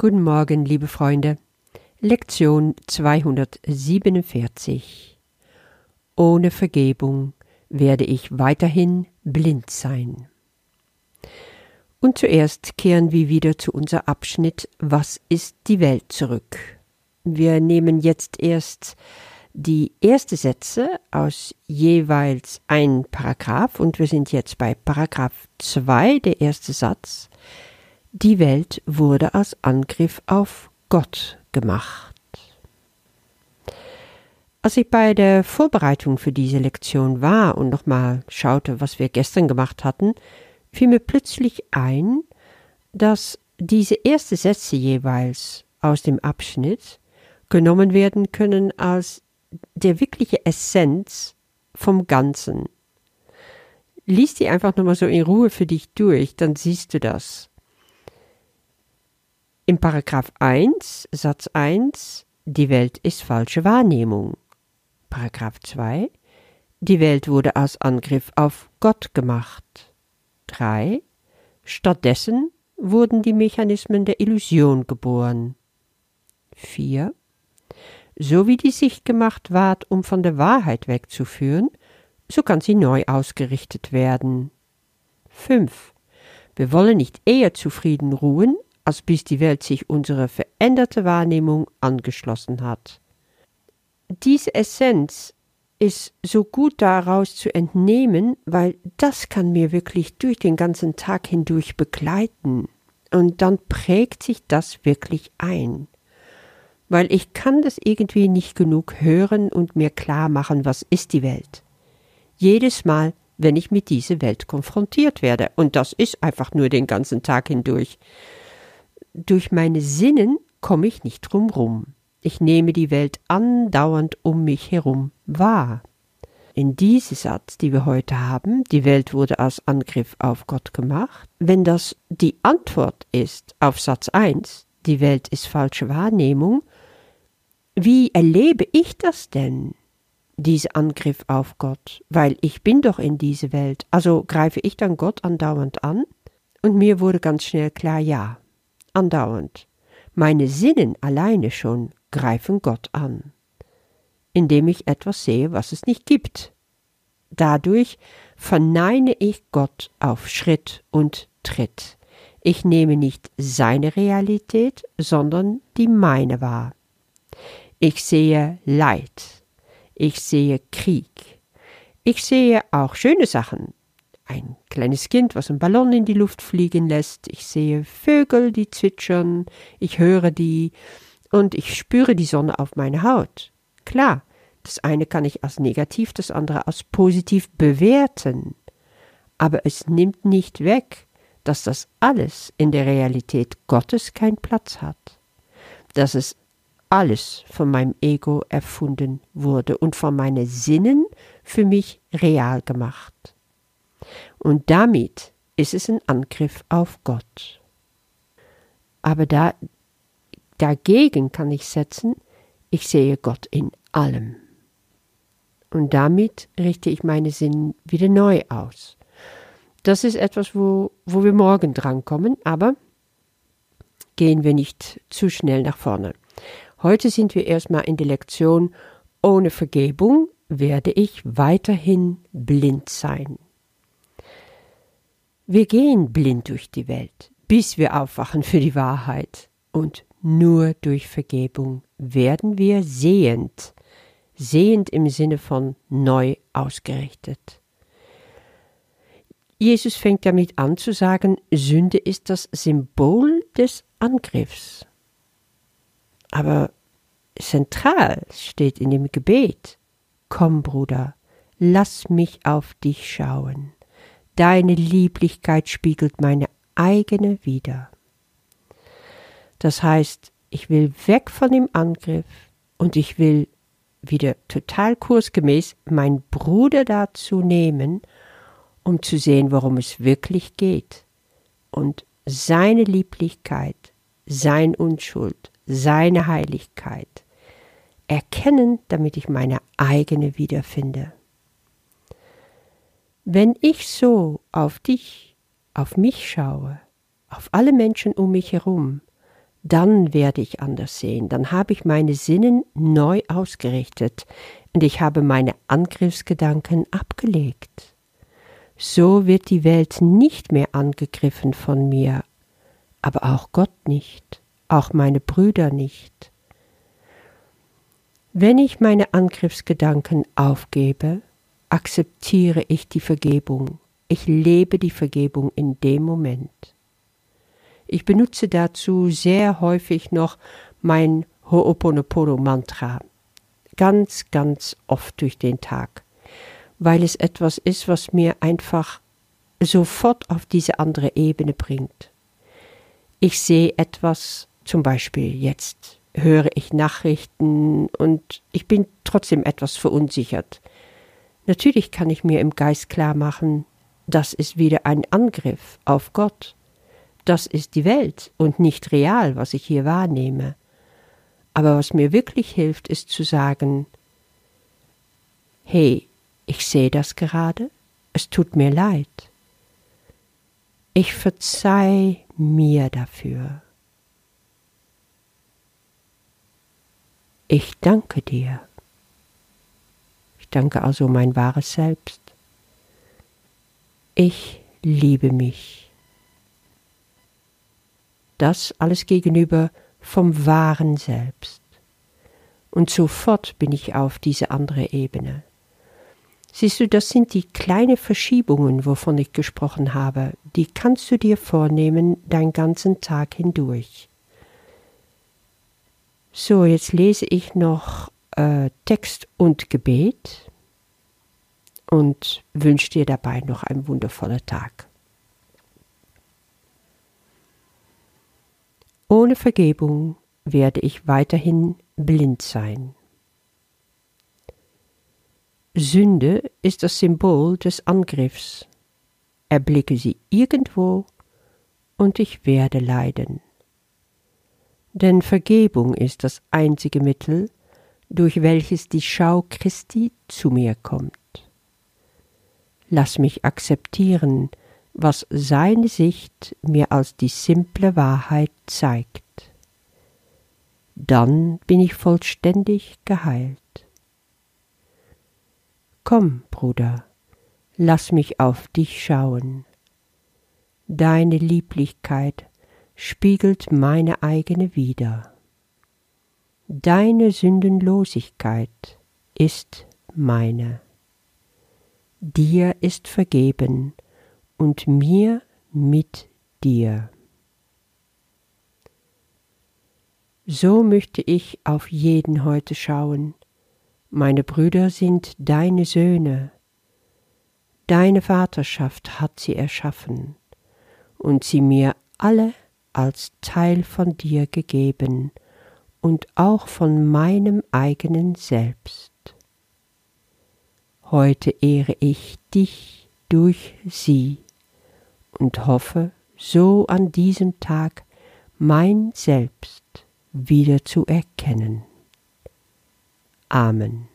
Guten Morgen, liebe Freunde. Lektion 247. Ohne Vergebung werde ich weiterhin blind sein. Und zuerst kehren wir wieder zu unser Abschnitt Was ist die Welt zurück. Wir nehmen jetzt erst die erste Sätze aus jeweils ein Paragraph und wir sind jetzt bei Paragraph 2, der erste Satz. Die Welt wurde als Angriff auf Gott gemacht. Als ich bei der Vorbereitung für diese Lektion war und nochmal schaute, was wir gestern gemacht hatten, fiel mir plötzlich ein, dass diese ersten Sätze jeweils aus dem Abschnitt genommen werden können als der wirkliche Essenz vom Ganzen. Lies die einfach nochmal so in Ruhe für dich durch, dann siehst du das. Im Paragraph 1, Satz 1, die Welt ist falsche Wahrnehmung. Paragraph 2, die Welt wurde als Angriff auf Gott gemacht. 3, stattdessen wurden die Mechanismen der Illusion geboren. 4, so wie die Sicht gemacht ward, um von der Wahrheit wegzuführen, so kann sie neu ausgerichtet werden. 5. Wir wollen nicht eher zufrieden ruhen, als bis die Welt sich unserer veränderte Wahrnehmung angeschlossen hat. Diese Essenz ist so gut daraus zu entnehmen, weil das kann mir wirklich durch den ganzen Tag hindurch begleiten. Und dann prägt sich das wirklich ein. Weil ich kann das irgendwie nicht genug hören und mir klar machen, was ist die Welt. Jedes Mal, wenn ich mit dieser Welt konfrontiert werde. Und das ist einfach nur den ganzen Tag hindurch durch meine Sinnen komme ich nicht drum rum. Ich nehme die Welt andauernd um mich herum wahr. In diesem Satz, die wir heute haben, die Welt wurde als Angriff auf Gott gemacht, wenn das die Antwort ist auf Satz 1, die Welt ist falsche Wahrnehmung, wie erlebe ich das denn, dieser Angriff auf Gott? Weil ich bin doch in diese Welt, also greife ich dann Gott andauernd an? Und mir wurde ganz schnell klar, ja, andauernd. Meine Sinnen alleine schon greifen Gott an, indem ich etwas sehe, was es nicht gibt. Dadurch verneine ich Gott auf Schritt und Tritt. Ich nehme nicht seine Realität, sondern die meine wahr. Ich sehe Leid. Ich sehe Krieg. Ich sehe auch schöne Sachen, ein kleines Kind, was einen Ballon in die Luft fliegen lässt. Ich sehe Vögel, die zwitschern. Ich höre die und ich spüre die Sonne auf meiner Haut. Klar, das eine kann ich als negativ, das andere als positiv bewerten. Aber es nimmt nicht weg, dass das alles in der Realität Gottes keinen Platz hat. Dass es alles von meinem Ego erfunden wurde und von meinen Sinnen für mich real gemacht. Und damit ist es ein Angriff auf Gott. Aber da, dagegen kann ich setzen, ich sehe Gott in allem. Und damit richte ich meine Sinn wieder neu aus. Das ist etwas, wo, wo wir morgen drankommen, aber gehen wir nicht zu schnell nach vorne. Heute sind wir erstmal in der Lektion Ohne Vergebung werde ich weiterhin blind sein. Wir gehen blind durch die Welt, bis wir aufwachen für die Wahrheit. Und nur durch Vergebung werden wir sehend, sehend im Sinne von neu ausgerichtet. Jesus fängt damit an zu sagen, Sünde ist das Symbol des Angriffs. Aber zentral steht in dem Gebet, Komm, Bruder, lass mich auf dich schauen deine Lieblichkeit spiegelt meine eigene wider. Das heißt, ich will weg von dem Angriff und ich will wieder total kursgemäß meinen Bruder dazu nehmen, um zu sehen, worum es wirklich geht. Und seine Lieblichkeit, sein Unschuld, seine Heiligkeit erkennen, damit ich meine eigene wiederfinde. Wenn ich so auf dich, auf mich schaue, auf alle Menschen um mich herum, dann werde ich anders sehen, dann habe ich meine Sinnen neu ausgerichtet und ich habe meine Angriffsgedanken abgelegt. So wird die Welt nicht mehr angegriffen von mir, aber auch Gott nicht, auch meine Brüder nicht. Wenn ich meine Angriffsgedanken aufgebe, akzeptiere ich die Vergebung. Ich lebe die Vergebung in dem Moment. Ich benutze dazu sehr häufig noch mein Ho'oponopono-Mantra. Ganz, ganz oft durch den Tag. Weil es etwas ist, was mir einfach sofort auf diese andere Ebene bringt. Ich sehe etwas, zum Beispiel jetzt höre ich Nachrichten und ich bin trotzdem etwas verunsichert. Natürlich kann ich mir im Geist klar machen, das ist wieder ein Angriff auf Gott das ist die Welt und nicht real, was ich hier wahrnehme. Aber was mir wirklich hilft, ist zu sagen, hey, ich sehe das gerade, es tut mir leid. Ich verzeih mir dafür. Ich danke dir. Danke also mein wahres Selbst. Ich liebe mich das alles gegenüber vom wahren Selbst. Und sofort bin ich auf diese andere Ebene. Siehst du, das sind die kleinen Verschiebungen, wovon ich gesprochen habe, die kannst du dir vornehmen deinen ganzen Tag hindurch. So, jetzt lese ich noch äh, Text und Gebet und wünsche dir dabei noch einen wundervollen Tag. Ohne Vergebung werde ich weiterhin blind sein. Sünde ist das Symbol des Angriffs. Erblicke sie irgendwo und ich werde leiden. Denn Vergebung ist das einzige Mittel, durch welches die Schau Christi zu mir kommt. Lass mich akzeptieren, was seine Sicht mir als die simple Wahrheit zeigt. Dann bin ich vollständig geheilt. Komm, Bruder, lass mich auf dich schauen. Deine Lieblichkeit spiegelt meine eigene wider. Deine Sündenlosigkeit ist meine. Dir ist vergeben, und mir mit dir. So möchte ich auf jeden heute schauen. Meine Brüder sind deine Söhne. Deine Vaterschaft hat sie erschaffen und sie mir alle als Teil von dir gegeben und auch von meinem eigenen Selbst. Heute ehre ich dich durch sie und hoffe, so an diesem Tag mein Selbst wieder zu erkennen. Amen.